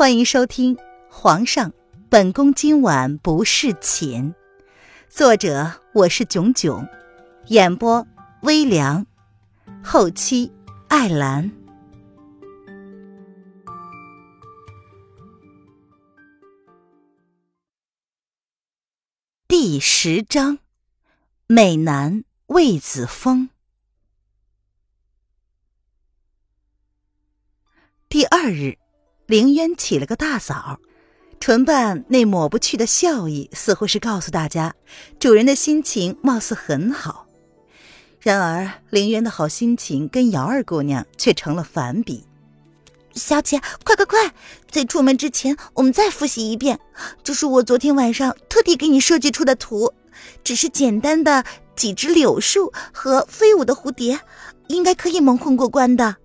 欢迎收听《皇上，本宫今晚不侍寝》，作者我是囧囧，演播微凉，后期艾兰。第十章，美男魏子峰。第二日。凌渊起了个大早，唇瓣那抹不去的笑意，似乎是告诉大家，主人的心情貌似很好。然而，凌渊的好心情跟姚二姑娘却成了反比。小姐，快快快，在出门之前，我们再复习一遍。这是我昨天晚上特地给你设计出的图，只是简单的几只柳树和飞舞的蝴蝶，应该可以蒙混过关的。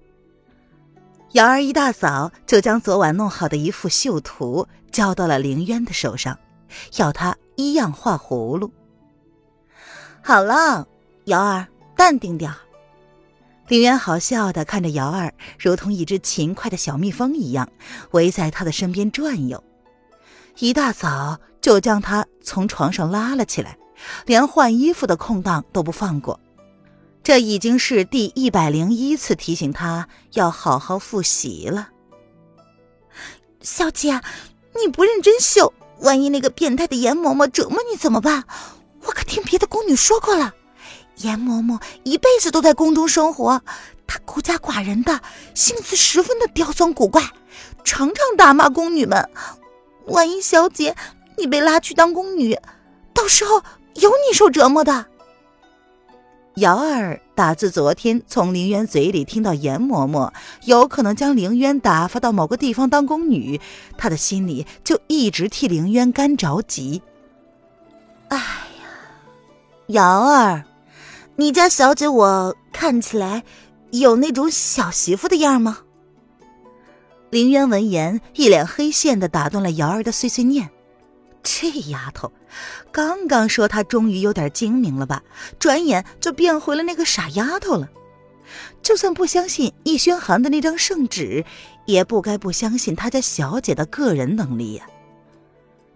瑶儿一大早就将昨晚弄好的一幅绣图交到了凌渊的手上，要他一样画葫芦。好了，瑶儿，淡定点儿。凌渊好笑的看着瑶儿，如同一只勤快的小蜜蜂一样，围在他的身边转悠。一大早就将他从床上拉了起来，连换衣服的空档都不放过。这已经是第一百零一次提醒他要好好复习了。小姐，你不认真绣，万一那个变态的严嬷嬷折磨你怎么办？我可听别的宫女说过了，严嬷嬷一辈子都在宫中生活，她孤家寡人的，性子十分的刁钻古怪，常常打骂宫女们。万一小姐你被拉去当宫女，到时候有你受折磨的。瑶儿打自昨天从凌渊嘴里听到严嬷嬷有可能将凌渊打发到某个地方当宫女，她的心里就一直替凌渊干着急。哎呀，瑶儿，你家小姐我看起来有那种小媳妇的样吗？凌渊闻言，一脸黑线的打断了瑶儿的碎碎念。这丫头，刚刚说她终于有点精明了吧，转眼就变回了那个傻丫头了。就算不相信易宣寒的那张圣旨，也不该不相信他家小姐的个人能力呀。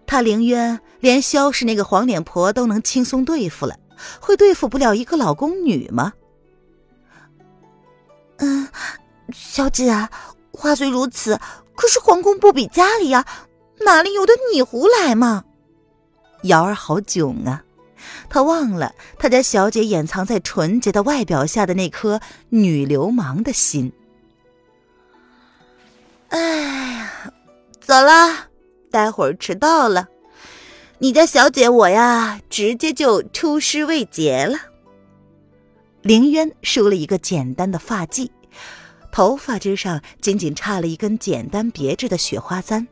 他凌渊连萧氏那个黄脸婆都能轻松对付了，会对付不了一个老宫女吗？嗯，小姐啊，话虽如此，可是皇宫不比家里呀。哪里有的你胡来嘛？瑶儿好囧啊！他忘了他家小姐掩藏在纯洁的外表下的那颗女流氓的心。哎呀，走了，待会儿迟到了，你家小姐我呀，直接就出师未捷了。凌渊梳了一个简单的发髻，头发之上仅仅插了一根简单别致的雪花簪。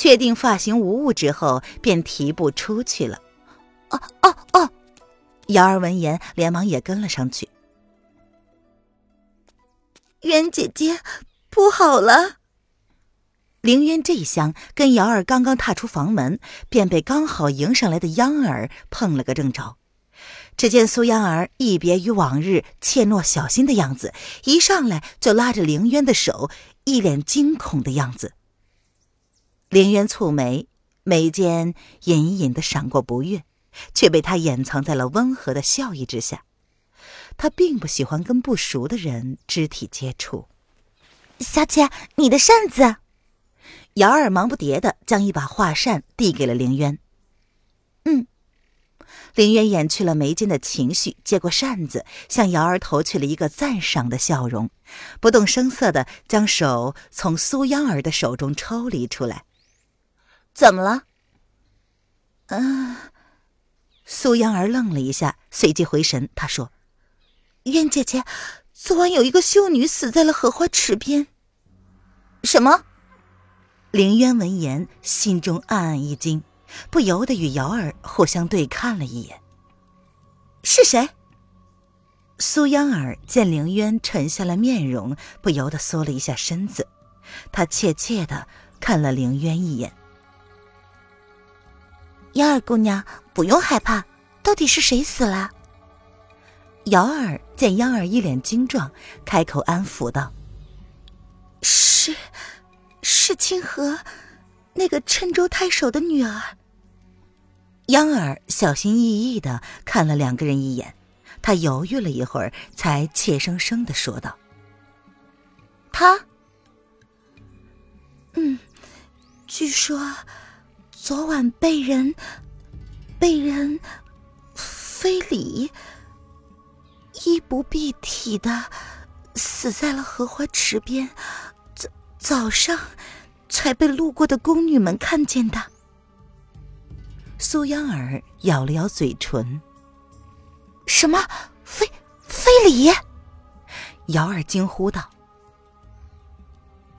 确定发型无误之后，便提步出去了。哦哦哦！瑶儿闻言，连忙也跟了上去。渊姐姐，不好了！凌渊这一厢跟瑶儿刚刚踏出房门，便被刚好迎上来的央儿碰了个正着。只见苏央儿一别于往日怯懦小心的样子，一上来就拉着凌渊的手，一脸惊恐的样子。凌渊蹙眉，眉间隐隐的闪过不悦，却被他掩藏在了温和的笑意之下。他并不喜欢跟不熟的人肢体接触。小姐，你的扇子。瑶儿忙不迭的将一把画扇递给了凌渊。嗯。凌渊掩去了眉间的情绪，接过扇子，向瑶儿投去了一个赞赏的笑容，不动声色的将手从苏央儿的手中抽离出来。怎么了？嗯，苏央儿愣了一下，随即回神。她说：“渊姐姐，昨晚有一个秀女死在了荷花池边。”什么？凌渊闻言，心中暗暗一惊，不由得与瑶儿互相对看了一眼。是谁？苏央儿见凌渊沉下了面容，不由得缩了一下身子。她怯怯的看了凌渊一眼。瑶儿姑娘，不用害怕，到底是谁死了？瑶儿见央儿一脸惊状，开口安抚道：“是，是清河，那个郴州太守的女儿。央儿小心翼翼的看了两个人一眼，他犹豫了一会儿，才怯生生的说道：“他，嗯，据说昨晚被人被人非礼，衣不蔽体的死在了荷花池边。”早早上，才被路过的宫女们看见的。苏央儿咬了咬嘴唇。什么？非非礼？姚儿惊呼道。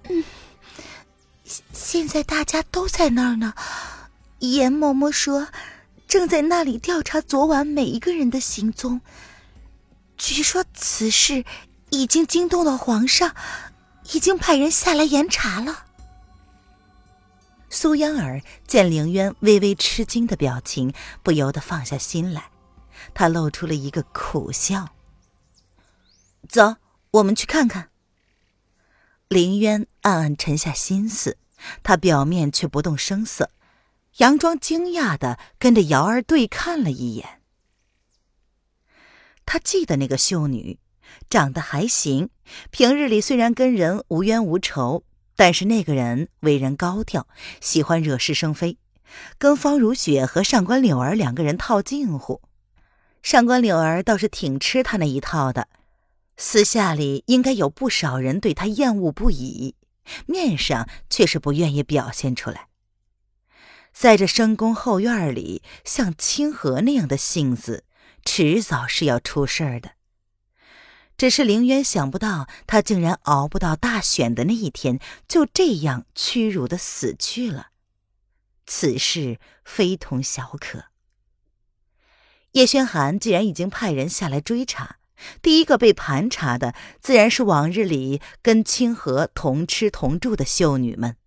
嗯，现现在大家都在那儿呢。严嬷嬷说，正在那里调查昨晚每一个人的行踪。据说此事已经惊动了皇上。已经派人下来严查了。苏央儿见凌渊微微吃惊的表情，不由得放下心来，他露出了一个苦笑。走，我们去看看。凌渊暗暗沉下心思，他表面却不动声色，佯装惊讶的跟着瑶儿对看了一眼。他记得那个秀女。长得还行，平日里虽然跟人无冤无仇，但是那个人为人高调，喜欢惹是生非，跟方如雪和上官柳儿两个人套近乎。上官柳儿倒是挺吃他那一套的，私下里应该有不少人对他厌恶不已，面上却是不愿意表现出来。在这深宫后院里，像清河那样的性子，迟早是要出事儿的。只是凌渊想不到，他竟然熬不到大选的那一天，就这样屈辱的死去了。此事非同小可。叶轩寒既然已经派人下来追查，第一个被盘查的自然是往日里跟清河同吃同住的秀女们。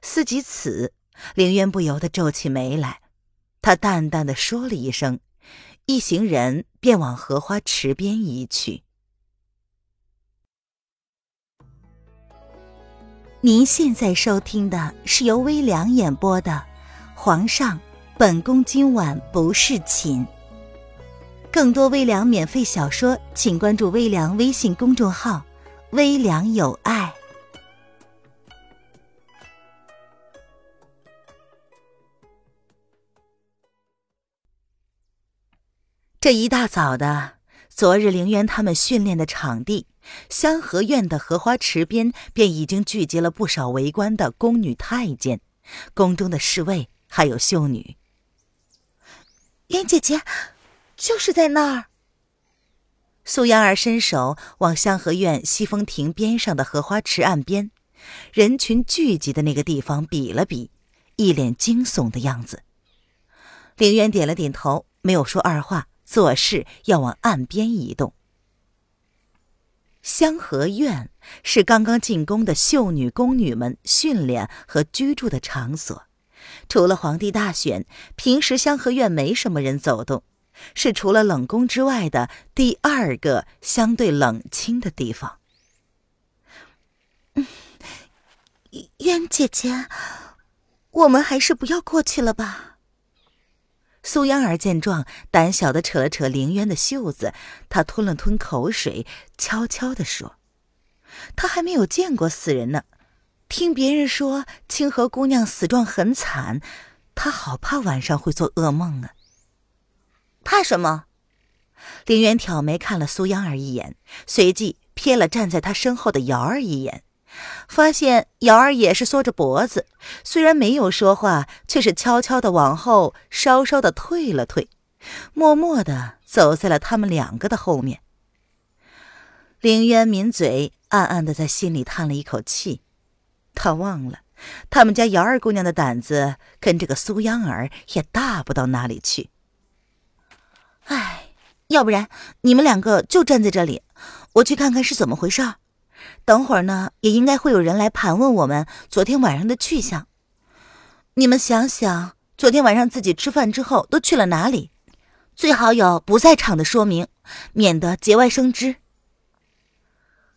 思及此，凌渊不由得皱起眉来。他淡淡的说了一声，一行人便往荷花池边移去。您现在收听的是由微凉演播的《皇上，本宫今晚不侍寝》。更多微凉免费小说，请关注微凉微信公众号“微凉有爱”。这一大早的，昨日凌渊他们训练的场地。香河院的荷花池边，便已经聚集了不少围观的宫女太监、宫中的侍卫，还有秀女。莲姐姐，就是在那儿。苏央儿伸手往香河院西风亭边上的荷花池岸边，人群聚集的那个地方比了比，一脸惊悚的样子。凌渊点了点头，没有说二话，做事要往岸边移动。香河院是刚刚进宫的秀女宫女们训练和居住的场所，除了皇帝大选，平时香河院没什么人走动，是除了冷宫之外的第二个相对冷清的地方。嗯，渊姐姐，我们还是不要过去了吧。苏央儿见状，胆小的扯了扯凌渊的袖子，他吞了吞口水，悄悄的说：“他还没有见过死人呢，听别人说清河姑娘死状很惨，他好怕晚上会做噩梦啊。”怕什么？凌渊挑眉看了苏央儿一眼，随即瞥了站在他身后的瑶儿一眼。发现瑶儿也是缩着脖子，虽然没有说话，却是悄悄的往后稍稍的退了退，默默的走在了他们两个的后面。凌渊抿嘴，暗暗的在心里叹了一口气，他忘了，他们家瑶儿姑娘的胆子跟这个苏央儿也大不到哪里去。唉，要不然你们两个就站在这里，我去看看是怎么回事。等会儿呢，也应该会有人来盘问我们昨天晚上的去向。你们想想，昨天晚上自己吃饭之后都去了哪里？最好有不在场的说明，免得节外生枝。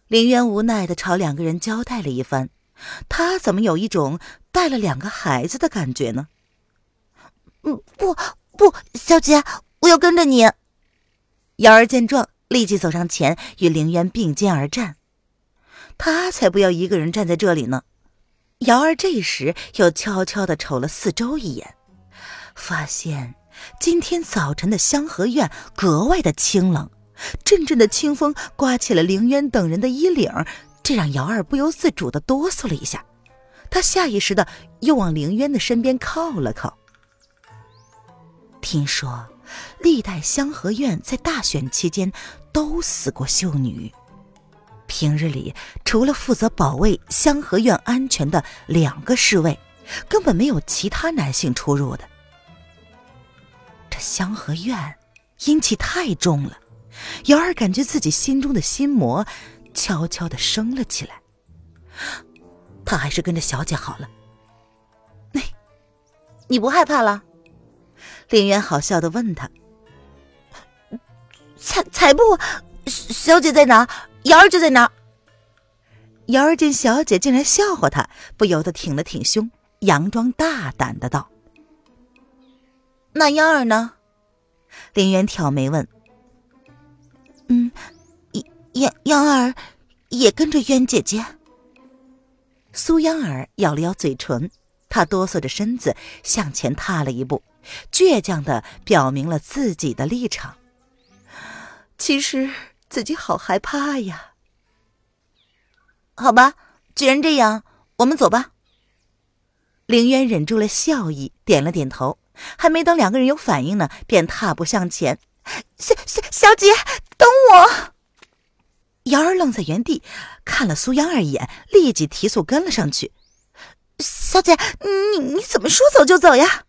林渊无奈的朝两个人交代了一番，他怎么有一种带了两个孩子的感觉呢？嗯，不不，小姐，我要跟着你。瑶儿见状，立即走上前，与凌渊并肩而战。他才不要一个人站在这里呢。瑶儿这时又悄悄的瞅了四周一眼，发现今天早晨的香河院格外的清冷，阵阵的清风刮起了凌渊等人的衣领，这让瑶儿不由自主的哆嗦了一下。他下意识的又往凌渊的身边靠了靠。听说，历代香河院在大选期间都死过秀女。平日里，除了负责保卫香河院安全的两个侍卫，根本没有其他男性出入的。这香河院阴气太重了，瑶儿感觉自己心中的心魔悄悄的升了起来。他还是跟着小姐好了。你，你不害怕了？林渊好笑的问他：“才才不，小姐在哪？瑶儿就在哪。”瑶儿见小姐竟然笑话他，不由得挺了挺胸，佯装大胆的道：“那央儿呢？”林渊挑眉问：“嗯，央央儿也跟着渊姐姐。”苏央儿咬了咬嘴唇，她哆嗦着身子向前踏了一步。倔强的表明了自己的立场。其实自己好害怕呀。好吧，既然这样，我们走吧。凌渊忍住了笑意，点了点头。还没等两个人有反应呢，便踏步向前。小小小姐，等我！瑶儿愣在原地，看了苏央儿一眼，立即提速跟了上去。小姐，你你怎么说走就走呀？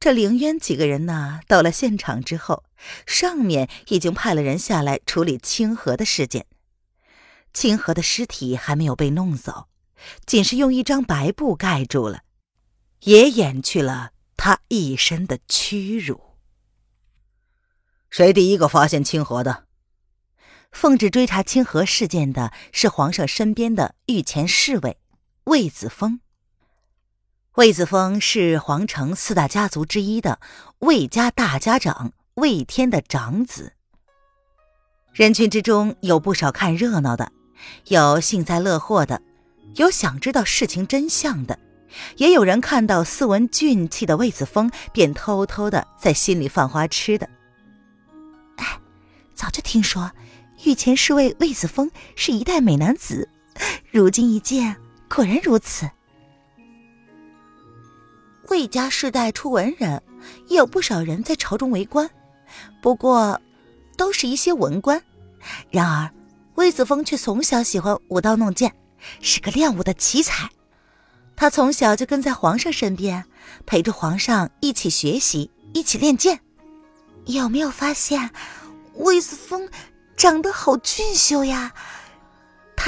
这凌渊几个人呢，到了现场之后，上面已经派了人下来处理清河的事件。清河的尸体还没有被弄走，仅是用一张白布盖住了，也掩去了他一身的屈辱。谁第一个发现清河的？奉旨追查清河事件的是皇上身边的御前侍卫魏子峰。魏子峰是皇城四大家族之一的魏家大家长魏天的长子。人群之中有不少看热闹的，有幸灾乐祸的，有想知道事情真相的，也有人看到斯文俊气的魏子峰便偷偷的在心里犯花痴的。哎，早就听说御前侍卫魏子峰是一代美男子，如今一见，果然如此。魏家世代出文人，也有不少人在朝中为官，不过都是一些文官。然而，魏子峰却从小喜欢舞刀弄剑，是个练武的奇才。他从小就跟在皇上身边，陪着皇上一起学习，一起练剑。有没有发现，魏子峰长得好俊秀呀？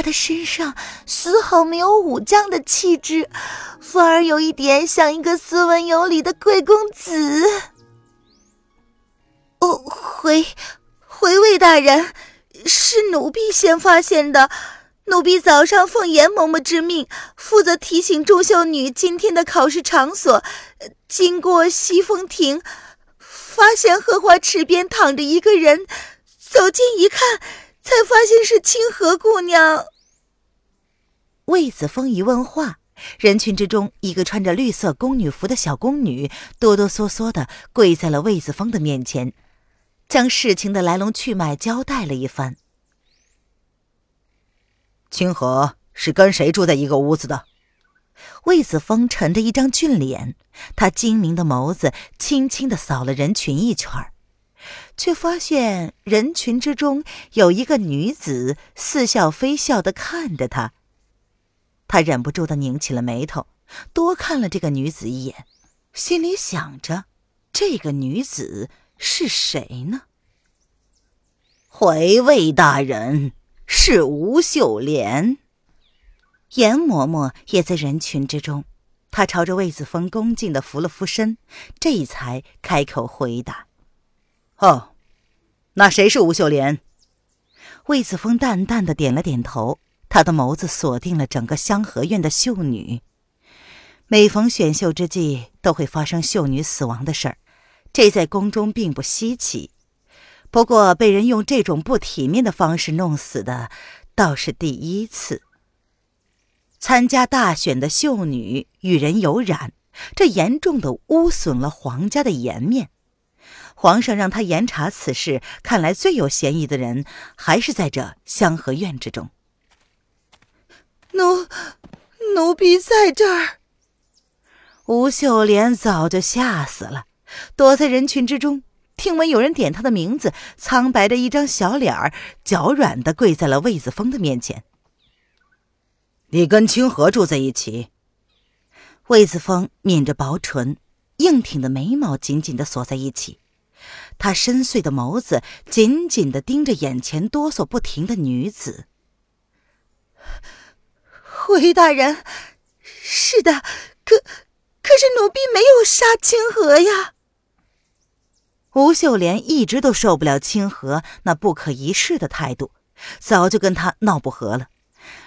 他的身上丝毫没有武将的气质，反而有一点像一个斯文有礼的贵公子。哦，回回魏大人，是奴婢先发现的。奴婢早上奉严嬷嬷之命，负责提醒钟秀女今天的考试场所。经过西风亭，发现荷花池边躺着一个人，走近一看。才发现是清河姑娘。魏子峰一问话，人群之中，一个穿着绿色宫女服的小宫女哆哆嗦嗦的跪在了魏子峰的面前，将事情的来龙去脉交代了一番。清河是跟谁住在一个屋子的？魏子峰沉着一张俊脸，他精明的眸子轻轻的扫了人群一圈儿。却发现人群之中有一个女子似笑非笑的看着他，他忍不住的拧起了眉头，多看了这个女子一眼，心里想着：这个女子是谁呢？回魏大人是吴秀莲。严嬷嬷也在人群之中，她朝着魏子峰恭敬的扶了扶身，这才开口回答。哦，那谁是吴秀莲？魏子峰淡淡的点了点头，他的眸子锁定了整个香河院的秀女。每逢选秀之际，都会发生秀女死亡的事儿，这在宫中并不稀奇。不过，被人用这种不体面的方式弄死的，倒是第一次。参加大选的秀女与人有染，这严重的污损了皇家的颜面。皇上让他严查此事，看来最有嫌疑的人还是在这香河院之中。奴，奴婢在这儿。吴秀莲早就吓死了，躲在人群之中，听闻有人点她的名字，苍白的一张小脸儿，脚软的跪在了魏子峰的面前。你跟清河住在一起？魏子峰抿着薄唇，硬挺的眉毛紧紧的锁在一起，他深邃的眸子紧紧的盯着眼前哆嗦不停的女子。回大人，是的，可可是奴婢没有杀清河呀。吴秀莲一直都受不了清河那不可一世的态度，早就跟他闹不和了。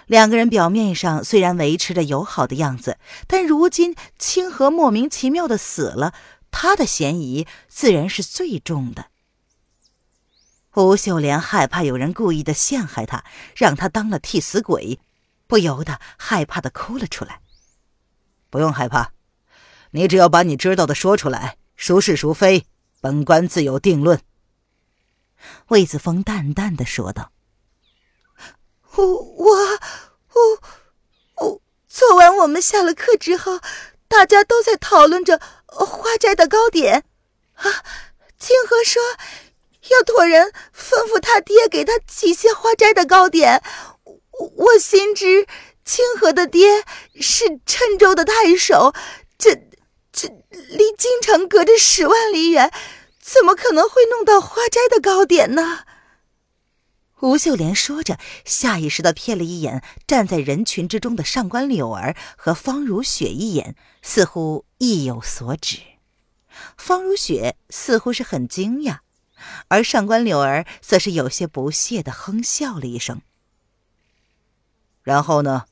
两个人表面上虽然维持着友好的样子，但如今清河莫名其妙的死了，他的嫌疑自然是最重的。吴秀莲害怕有人故意的陷害他，让他当了替死鬼，不由得害怕的哭了出来。不用害怕，你只要把你知道的说出来，孰是孰非，本官自有定论。魏子峰淡淡的说道。我我我我，昨晚我们下了课之后，大家都在讨论着花斋的糕点。啊，清河说要托人吩咐他爹给他寄些花斋的糕点。我我心知清河的爹是郴州的太守，这这离京城隔着十万里远，怎么可能会弄到花斋的糕点呢？吴秀莲说着，下意识的瞥了一眼站在人群之中的上官柳儿和方如雪一眼，似乎意有所指。方如雪似乎是很惊讶，而上官柳儿则是有些不屑的哼笑了一声。然后呢？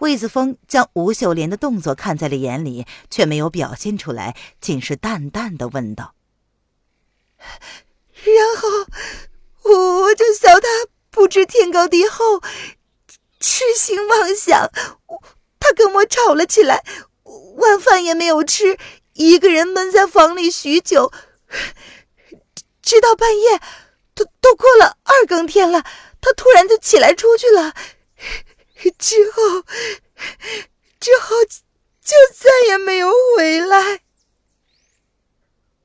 魏子峰将吴秀莲的动作看在了眼里，却没有表现出来，仅是淡淡的问道：“然后。”我我就笑他不知天高地厚，痴心妄想。他跟我吵了起来，晚饭也没有吃，一个人闷在房里许久，直到半夜，都都过了二更天了，他突然就起来出去了。之后，之后就再也没有回来。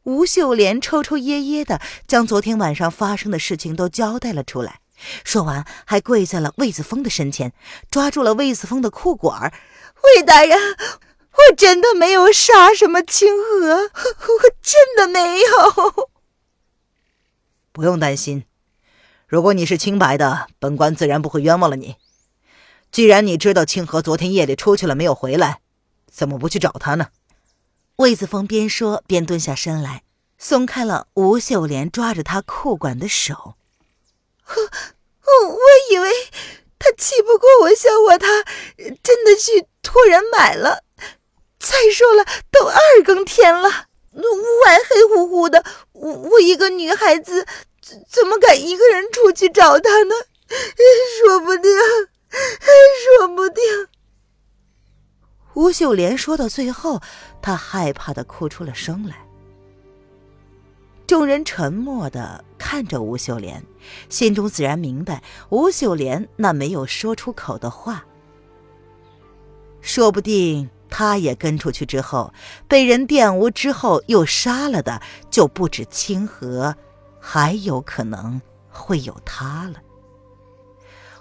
吴秀莲抽抽噎噎的将昨天晚上发生的事情都交代了出来，说完还跪在了魏子峰的身前，抓住了魏子峰的裤管魏大人，我真的没有杀什么清河，我真的没有。不用担心，如果你是清白的，本官自然不会冤枉了你。既然你知道清河昨天夜里出去了没有回来，怎么不去找他呢？魏子峰边说边蹲下身来，松开了吴秀莲抓着他裤管的手。我我以为他气不过我，笑话他，真的去托人买了。再说了，都二更天了，那屋外黑乎乎的，我我一个女孩子，怎么敢一个人出去找他呢？说不定，说不定。吴秀莲说到最后，她害怕的哭出了声来。众人沉默的看着吴秀莲，心中自然明白吴秀莲那没有说出口的话。说不定他也跟出去之后，被人玷污之后又杀了的，就不止清河，还有可能会有他了。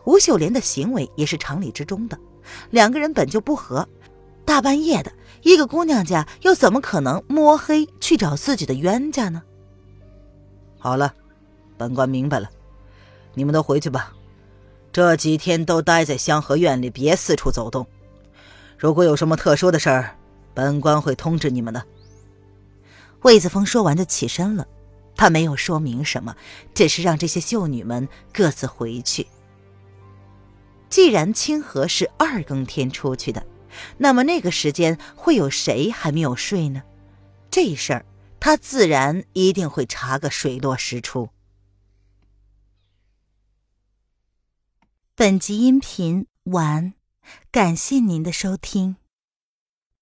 吴秀莲的行为也是常理之中的，两个人本就不和。大半夜的，一个姑娘家又怎么可能摸黑去找自己的冤家呢？好了，本官明白了，你们都回去吧。这几天都待在香河院里，别四处走动。如果有什么特殊的事儿，本官会通知你们的。魏子峰说完就起身了，他没有说明什么，只是让这些秀女们各自回去。既然清河是二更天出去的，那么那个时间会有谁还没有睡呢？这事儿他自然一定会查个水落石出。本集音频完，感谢您的收听。